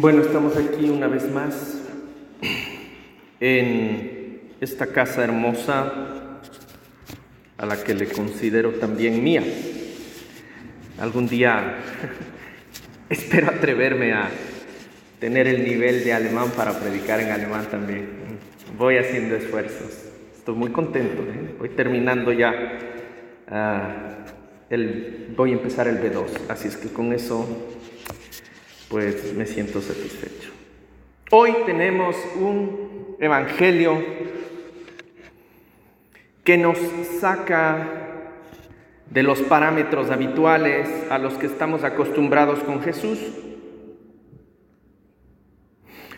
Bueno, estamos aquí una vez más en esta casa hermosa a la que le considero también mía. Algún día espero atreverme a tener el nivel de alemán para predicar en alemán también. Voy haciendo esfuerzos. Estoy muy contento. ¿eh? Voy terminando ya. ah, el, voy a empezar el B2. Así es que con eso pues me siento satisfecho. Hoy tenemos un evangelio que nos saca de los parámetros habituales a los que estamos acostumbrados con Jesús.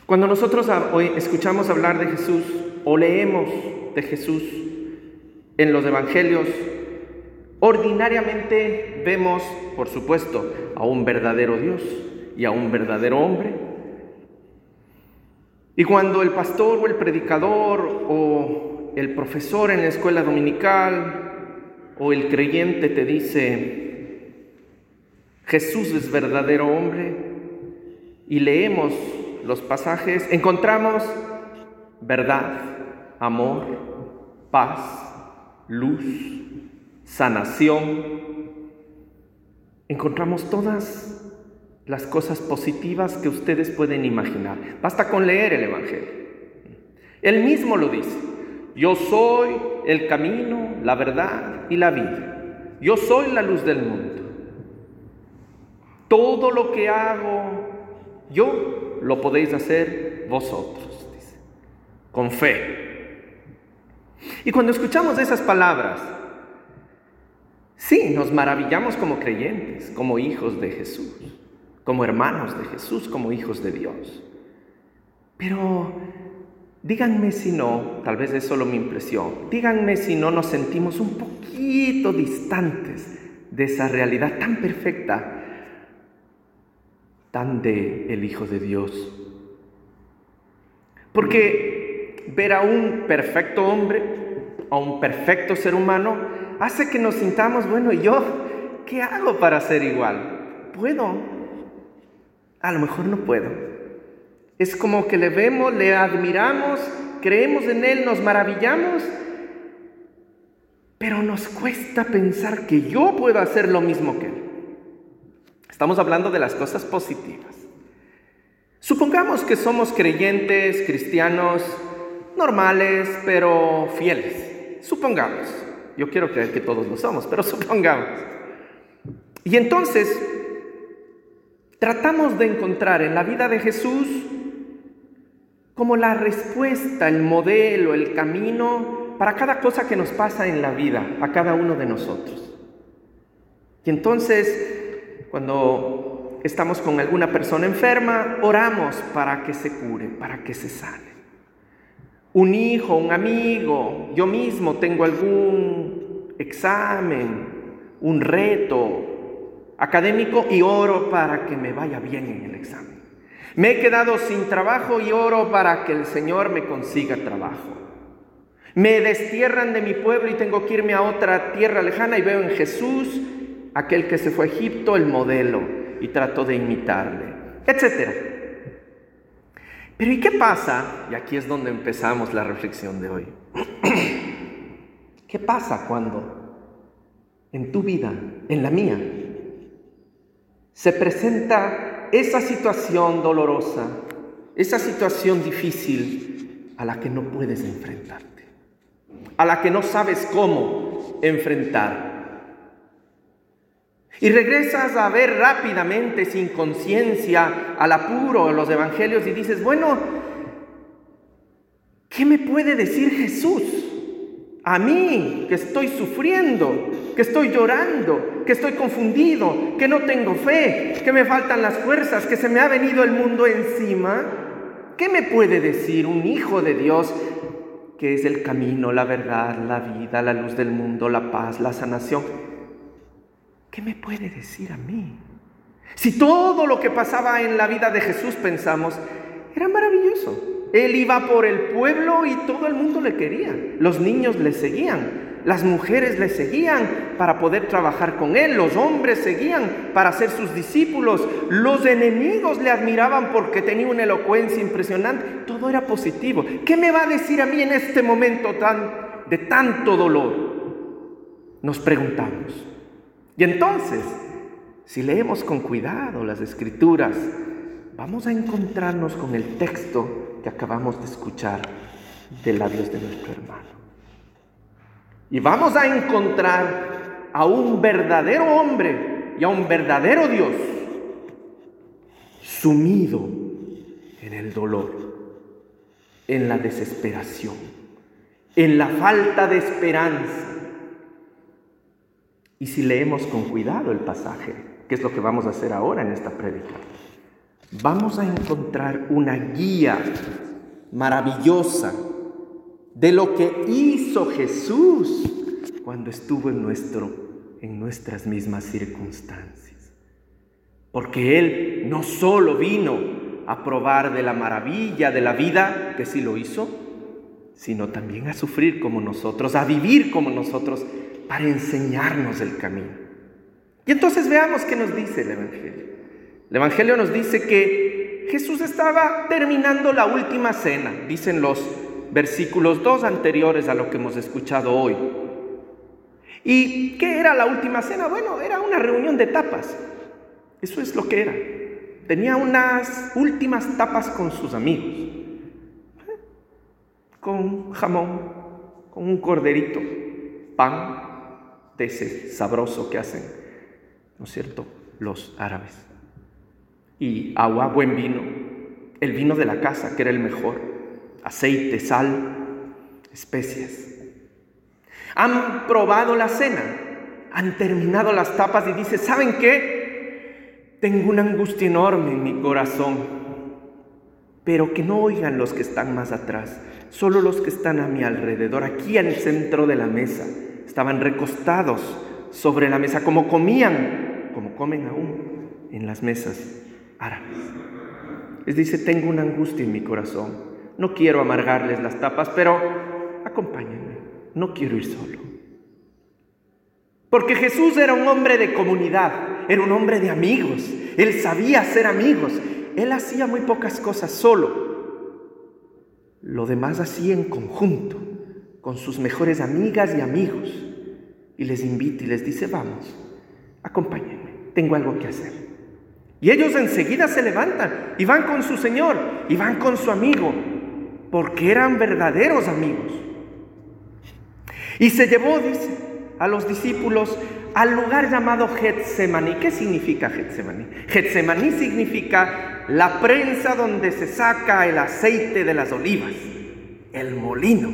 Cuando nosotros hoy escuchamos hablar de Jesús o leemos de Jesús en los evangelios, ordinariamente vemos, por supuesto, a un verdadero Dios y a un verdadero hombre. Y cuando el pastor o el predicador o el profesor en la escuela dominical o el creyente te dice, Jesús es verdadero hombre, y leemos los pasajes, encontramos verdad, amor, paz, luz, sanación. Encontramos todas las cosas positivas que ustedes pueden imaginar. Basta con leer el Evangelio. Él mismo lo dice. Yo soy el camino, la verdad y la vida. Yo soy la luz del mundo. Todo lo que hago yo lo podéis hacer vosotros, dice, con fe. Y cuando escuchamos esas palabras, sí, nos maravillamos como creyentes, como hijos de Jesús como hermanos de Jesús, como hijos de Dios. Pero díganme si no, tal vez es solo mi impresión, díganme si no nos sentimos un poquito distantes de esa realidad tan perfecta, tan de el Hijo de Dios. Porque ver a un perfecto hombre, a un perfecto ser humano, hace que nos sintamos, bueno, ¿y yo qué hago para ser igual? Puedo, a lo mejor no puedo. Es como que le vemos, le admiramos, creemos en Él, nos maravillamos, pero nos cuesta pensar que yo puedo hacer lo mismo que Él. Estamos hablando de las cosas positivas. Supongamos que somos creyentes, cristianos, normales, pero fieles. Supongamos. Yo quiero creer que todos lo somos, pero supongamos. Y entonces tratamos de encontrar en la vida de Jesús como la respuesta, el modelo, el camino para cada cosa que nos pasa en la vida, a cada uno de nosotros. Y entonces, cuando estamos con alguna persona enferma, oramos para que se cure, para que se sane. Un hijo, un amigo, yo mismo tengo algún examen, un reto, académico y oro para que me vaya bien en el examen. Me he quedado sin trabajo y oro para que el Señor me consiga trabajo. Me destierran de mi pueblo y tengo que irme a otra tierra lejana y veo en Jesús, aquel que se fue a Egipto, el modelo y trato de imitarle, etc. Pero ¿y qué pasa? Y aquí es donde empezamos la reflexión de hoy. ¿Qué pasa cuando en tu vida, en la mía, se presenta esa situación dolorosa, esa situación difícil a la que no puedes enfrentarte, a la que no sabes cómo enfrentar. Y regresas a ver rápidamente, sin conciencia, al apuro, los evangelios y dices, bueno, ¿qué me puede decir Jesús? A mí, que estoy sufriendo, que estoy llorando, que estoy confundido, que no tengo fe, que me faltan las fuerzas, que se me ha venido el mundo encima. ¿Qué me puede decir un hijo de Dios que es el camino, la verdad, la vida, la luz del mundo, la paz, la sanación? ¿Qué me puede decir a mí? Si todo lo que pasaba en la vida de Jesús pensamos, era maravilloso. Él iba por el pueblo y todo el mundo le quería. Los niños le seguían. Las mujeres le seguían para poder trabajar con él, los hombres seguían para ser sus discípulos, los enemigos le admiraban porque tenía una elocuencia impresionante, todo era positivo. ¿Qué me va a decir a mí en este momento tan, de tanto dolor? Nos preguntamos. Y entonces, si leemos con cuidado las escrituras, vamos a encontrarnos con el texto que acabamos de escuchar de labios de nuestro hermano. Y vamos a encontrar a un verdadero hombre y a un verdadero Dios sumido en el dolor, en la desesperación, en la falta de esperanza. Y si leemos con cuidado el pasaje, que es lo que vamos a hacer ahora en esta prédica, vamos a encontrar una guía maravillosa de lo que hizo Jesús cuando estuvo en, nuestro, en nuestras mismas circunstancias. Porque Él no solo vino a probar de la maravilla de la vida, que sí lo hizo, sino también a sufrir como nosotros, a vivir como nosotros, para enseñarnos el camino. Y entonces veamos qué nos dice el Evangelio. El Evangelio nos dice que Jesús estaba terminando la última cena, dicen los versículos dos anteriores a lo que hemos escuchado hoy. ¿Y qué era la última cena? Bueno, era una reunión de tapas. Eso es lo que era. Tenía unas últimas tapas con sus amigos. Con jamón, con un corderito, pan de ese sabroso que hacen, ¿no es cierto?, los árabes. Y agua, buen vino, el vino de la casa, que era el mejor aceite, sal, especias. Han probado la cena, han terminado las tapas y dice, ¿saben qué? Tengo una angustia enorme en mi corazón, pero que no oigan los que están más atrás, solo los que están a mi alrededor, aquí en el centro de la mesa. Estaban recostados sobre la mesa, como comían, como comen aún en las mesas árabes. Les dice, tengo una angustia en mi corazón. No quiero amargarles las tapas, pero acompáñenme. No quiero ir solo. Porque Jesús era un hombre de comunidad, era un hombre de amigos. Él sabía ser amigos. Él hacía muy pocas cosas solo. Lo demás hacía en conjunto, con sus mejores amigas y amigos. Y les invita y les dice, vamos, acompáñenme, tengo algo que hacer. Y ellos enseguida se levantan y van con su Señor y van con su amigo porque eran verdaderos amigos. Y se llevó, dice, a los discípulos al lugar llamado Getsemaní. ¿Qué significa Getsemaní? Getsemaní significa la prensa donde se saca el aceite de las olivas, el molino,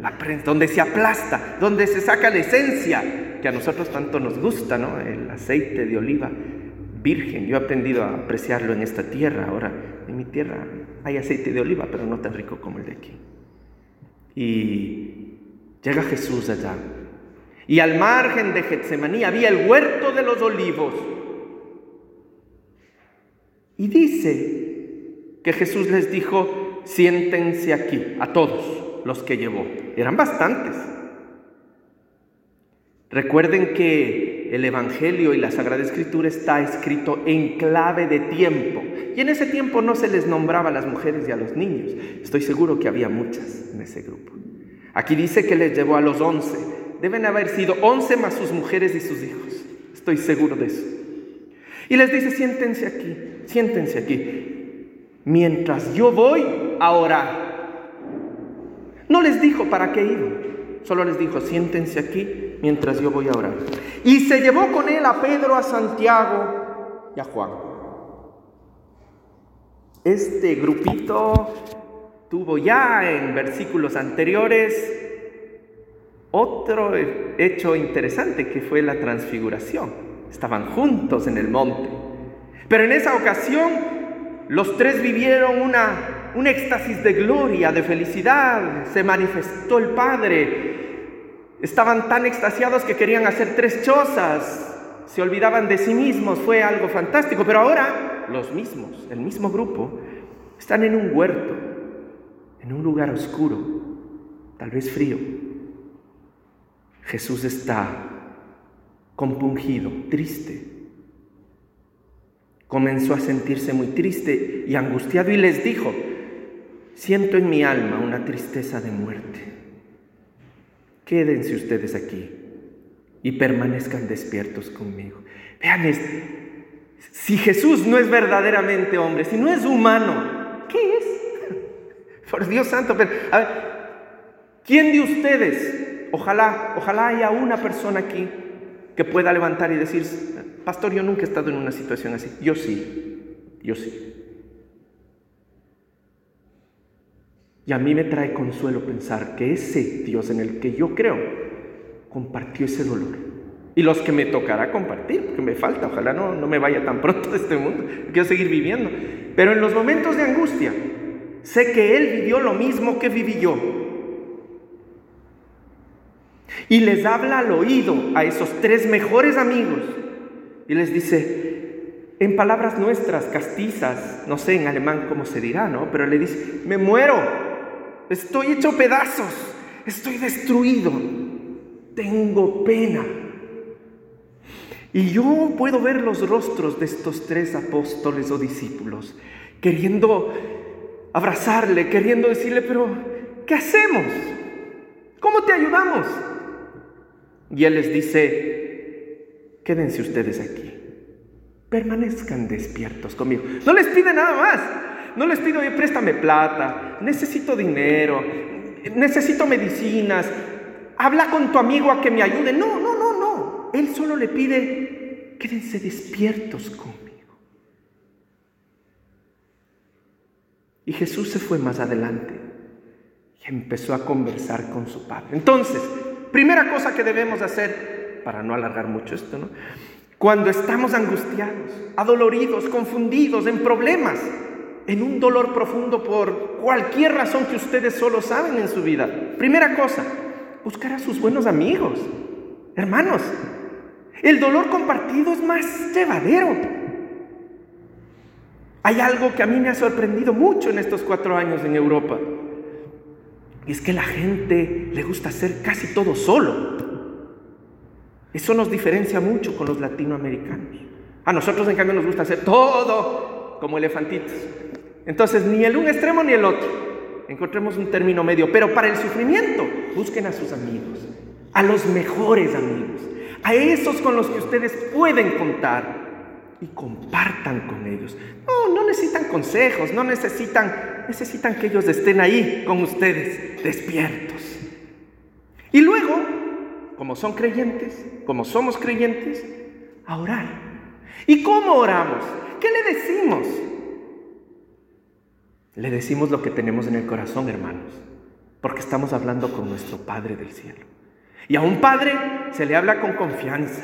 la prensa donde se aplasta, donde se saca la esencia que a nosotros tanto nos gusta, ¿no? El aceite de oliva virgen. Yo he aprendido a apreciarlo en esta tierra. Ahora, en mi tierra hay aceite de oliva, pero no tan rico como el de aquí. Y llega Jesús allá. Y al margen de Getsemaní había el huerto de los olivos. Y dice que Jesús les dijo, siéntense aquí, a todos los que llevó. Eran bastantes. Recuerden que el Evangelio y la Sagrada Escritura está escrito en clave de tiempo. Y en ese tiempo no se les nombraba a las mujeres y a los niños. Estoy seguro que había muchas en ese grupo. Aquí dice que les llevó a los once. Deben haber sido once más sus mujeres y sus hijos. Estoy seguro de eso. Y les dice, siéntense aquí, siéntense aquí, mientras yo voy a orar. No les dijo para qué iban, solo les dijo, siéntense aquí mientras yo voy a orar. Y se llevó con él a Pedro, a Santiago y a Juan. Este grupito tuvo ya en versículos anteriores otro hecho interesante que fue la transfiguración. Estaban juntos en el monte. Pero en esa ocasión los tres vivieron una, un éxtasis de gloria, de felicidad. Se manifestó el Padre, Estaban tan extasiados que querían hacer tres chozas, se olvidaban de sí mismos, fue algo fantástico, pero ahora los mismos, el mismo grupo, están en un huerto, en un lugar oscuro, tal vez frío. Jesús está compungido, triste. Comenzó a sentirse muy triste y angustiado y les dijo, siento en mi alma una tristeza de muerte. Quédense ustedes aquí y permanezcan despiertos conmigo. Vean, si Jesús no es verdaderamente hombre, si no es humano, ¿qué es? Por Dios santo, pero, ¿quién de ustedes, ojalá, ojalá haya una persona aquí que pueda levantar y decir, pastor, yo nunca he estado en una situación así? Yo sí, yo sí. Y a mí me trae consuelo pensar que ese Dios en el que yo creo compartió ese dolor y los que me tocará compartir, porque me falta, ojalá no, no me vaya tan pronto de este mundo, quiero seguir viviendo. Pero en los momentos de angustia, sé que Él vivió lo mismo que viví yo. Y les habla al oído a esos tres mejores amigos y les dice, en palabras nuestras, castizas, no sé en alemán cómo se dirá, ¿no? Pero le dice, me muero, estoy hecho pedazos, estoy destruido, tengo pena. Y yo puedo ver los rostros de estos tres apóstoles o discípulos, queriendo abrazarle, queriendo decirle, pero ¿qué hacemos? ¿Cómo te ayudamos? Y él les dice, quédense ustedes aquí, permanezcan despiertos conmigo. No les pide nada más, no les pido, préstame plata, necesito dinero, necesito medicinas, habla con tu amigo a que me ayude. No, no, no, no. Él solo le pide, quédense despiertos conmigo. Y Jesús se fue más adelante y empezó a conversar con su Padre. Entonces, primera cosa que debemos hacer, para no alargar mucho esto, ¿no? Cuando estamos angustiados, adoloridos, confundidos, en problemas, en un dolor profundo por cualquier razón que ustedes solo saben en su vida. Primera cosa, buscar a sus buenos amigos. Hermanos, el dolor compartido es más llevadero. Hay algo que a mí me ha sorprendido mucho en estos cuatro años en Europa. Y es que la gente le gusta hacer casi todo solo. Eso nos diferencia mucho con los latinoamericanos. A nosotros, en cambio, nos gusta hacer todo como elefantitos. Entonces, ni el un extremo ni el otro. Encontremos un término medio. Pero para el sufrimiento, busquen a sus amigos, a los mejores amigos a esos con los que ustedes pueden contar y compartan con ellos. No, no necesitan consejos, no necesitan, necesitan que ellos estén ahí con ustedes, despiertos. Y luego, como son creyentes, como somos creyentes, a orar. ¿Y cómo oramos? ¿Qué le decimos? Le decimos lo que tenemos en el corazón, hermanos, porque estamos hablando con nuestro Padre del cielo. Y a un padre se le habla con confianza.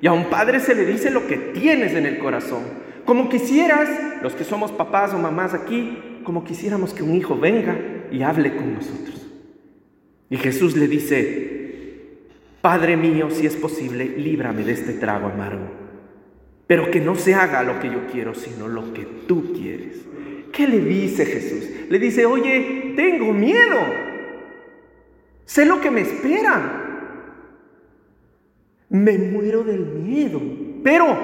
Y a un padre se le dice lo que tienes en el corazón. Como quisieras, los que somos papás o mamás aquí, como quisiéramos que un hijo venga y hable con nosotros. Y Jesús le dice, Padre mío, si es posible, líbrame de este trago amargo. Pero que no se haga lo que yo quiero, sino lo que tú quieres. ¿Qué le dice Jesús? Le dice, oye, tengo miedo. Sé lo que me espera. Me muero del miedo, pero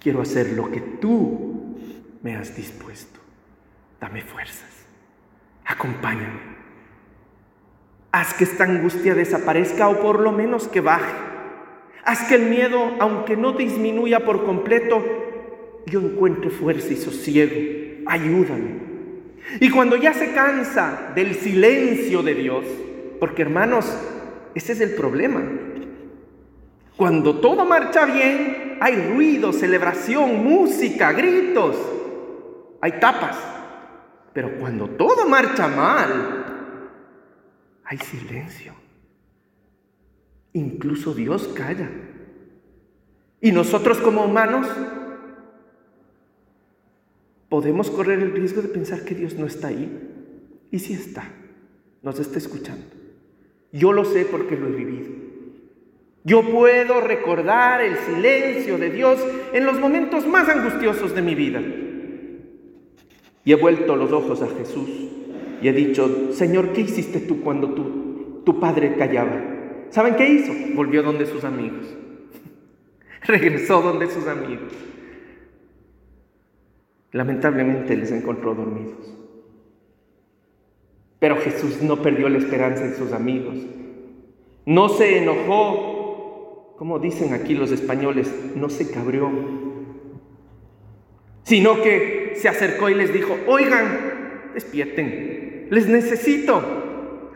quiero hacer lo que tú me has dispuesto. Dame fuerzas. Acompáñame. Haz que esta angustia desaparezca o por lo menos que baje. Haz que el miedo, aunque no disminuya por completo, yo encuentre fuerza y sosiego. Ayúdame. Y cuando ya se cansa del silencio de Dios, porque hermanos, ese es el problema. Cuando todo marcha bien, hay ruido, celebración, música, gritos, hay tapas. Pero cuando todo marcha mal, hay silencio. Incluso Dios calla. Y nosotros como humanos podemos correr el riesgo de pensar que Dios no está ahí. Y si está, nos está escuchando. Yo lo sé porque lo he vivido. Yo puedo recordar el silencio de Dios en los momentos más angustiosos de mi vida. Y he vuelto los ojos a Jesús y he dicho, Señor, ¿qué hiciste tú cuando tu, tu padre callaba. ¿Saben qué hizo? Volvió donde sus amigos. Regresó donde sus amigos. Lamentablemente les encontró dormidos. Pero Jesús no perdió la esperanza en sus amigos. No se enojó, como dicen aquí los españoles, no se cabrió, sino que se acercó y les dijo, oigan, despierten, les necesito.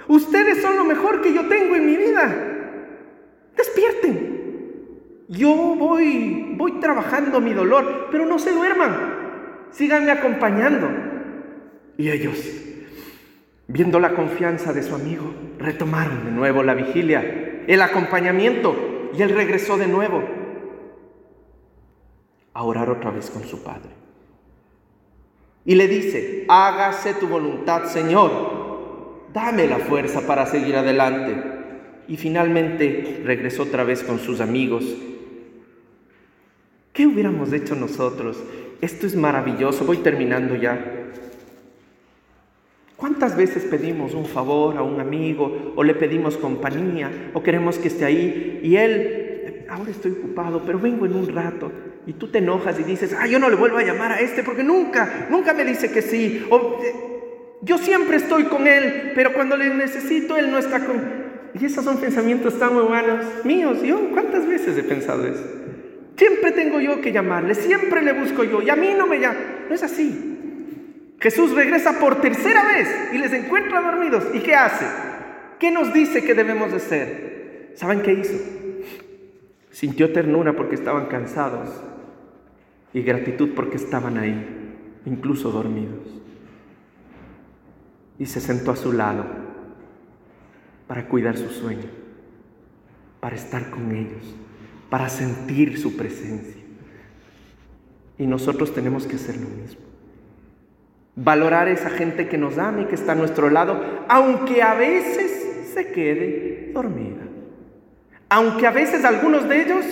Ustedes son lo mejor que yo tengo en mi vida. Despierten. Yo voy, voy trabajando mi dolor, pero no se duerman. Síganme acompañando. Y ellos Viendo la confianza de su amigo, retomaron de nuevo la vigilia, el acompañamiento, y él regresó de nuevo a orar otra vez con su padre. Y le dice, hágase tu voluntad, Señor, dame la fuerza para seguir adelante. Y finalmente regresó otra vez con sus amigos. ¿Qué hubiéramos hecho nosotros? Esto es maravilloso, voy terminando ya. ¿Cuántas veces pedimos un favor a un amigo o le pedimos compañía o queremos que esté ahí y él, ahora estoy ocupado, pero vengo en un rato y tú te enojas y dices, ah, yo no le vuelvo a llamar a este porque nunca, nunca me dice que sí. O eh, yo siempre estoy con él, pero cuando le necesito él no está con... Y esos son pensamientos tan humanos míos. Yo, ¿cuántas veces he pensado eso? Siempre tengo yo que llamarle, siempre le busco yo y a mí no me llama. No es así. Jesús regresa por tercera vez y les encuentra dormidos. ¿Y qué hace? ¿Qué nos dice que debemos de hacer? ¿Saben qué hizo? Sintió ternura porque estaban cansados y gratitud porque estaban ahí, incluso dormidos. Y se sentó a su lado para cuidar su sueño, para estar con ellos, para sentir su presencia. Y nosotros tenemos que hacer lo mismo. Valorar a esa gente que nos ama y que está a nuestro lado, aunque a veces se quede dormida. Aunque a veces algunos de ellos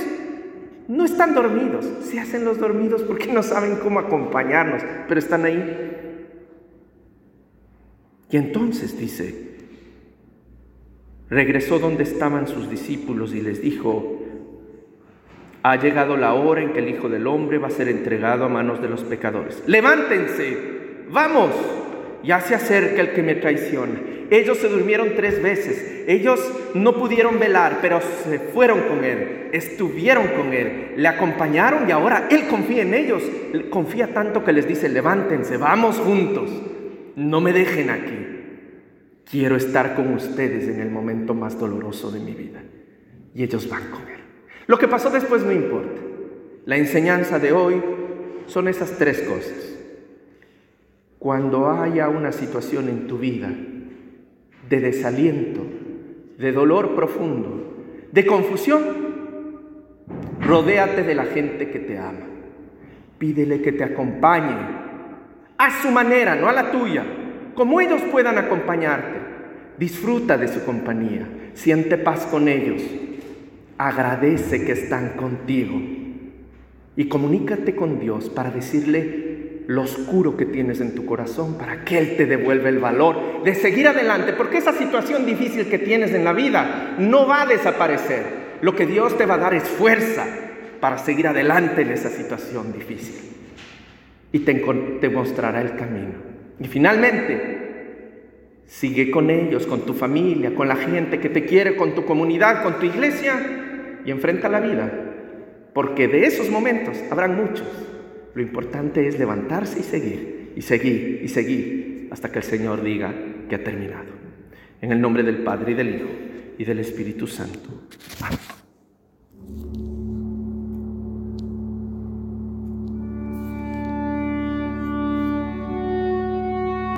no están dormidos, se hacen los dormidos porque no saben cómo acompañarnos, pero están ahí. Y entonces dice, regresó donde estaban sus discípulos y les dijo, ha llegado la hora en que el Hijo del Hombre va a ser entregado a manos de los pecadores. Levántense vamos, ya se acerca el que me traiciona. Ellos se durmieron tres veces, ellos no pudieron velar, pero se fueron con Él, estuvieron con Él, le acompañaron y ahora Él confía en ellos, confía tanto que les dice, levántense, vamos juntos, no me dejen aquí. Quiero estar con ustedes en el momento más doloroso de mi vida. Y ellos van con Él. Lo que pasó después no importa. La enseñanza de hoy son esas tres cosas. Cuando haya una situación en tu vida de desaliento, de dolor profundo, de confusión, rodéate de la gente que te ama. Pídele que te acompañe a su manera, no a la tuya, como ellos puedan acompañarte. Disfruta de su compañía, siente paz con ellos, agradece que están contigo y comunícate con Dios para decirle lo oscuro que tienes en tu corazón para que Él te devuelva el valor de seguir adelante, porque esa situación difícil que tienes en la vida no va a desaparecer. Lo que Dios te va a dar es fuerza para seguir adelante en esa situación difícil y te, te mostrará el camino. Y finalmente, sigue con ellos, con tu familia, con la gente que te quiere, con tu comunidad, con tu iglesia y enfrenta la vida, porque de esos momentos habrán muchos lo importante es levantarse y seguir, y seguir, y seguir, hasta que el Señor diga que ha terminado. En el nombre del Padre y del Hijo y del Espíritu Santo. Amén.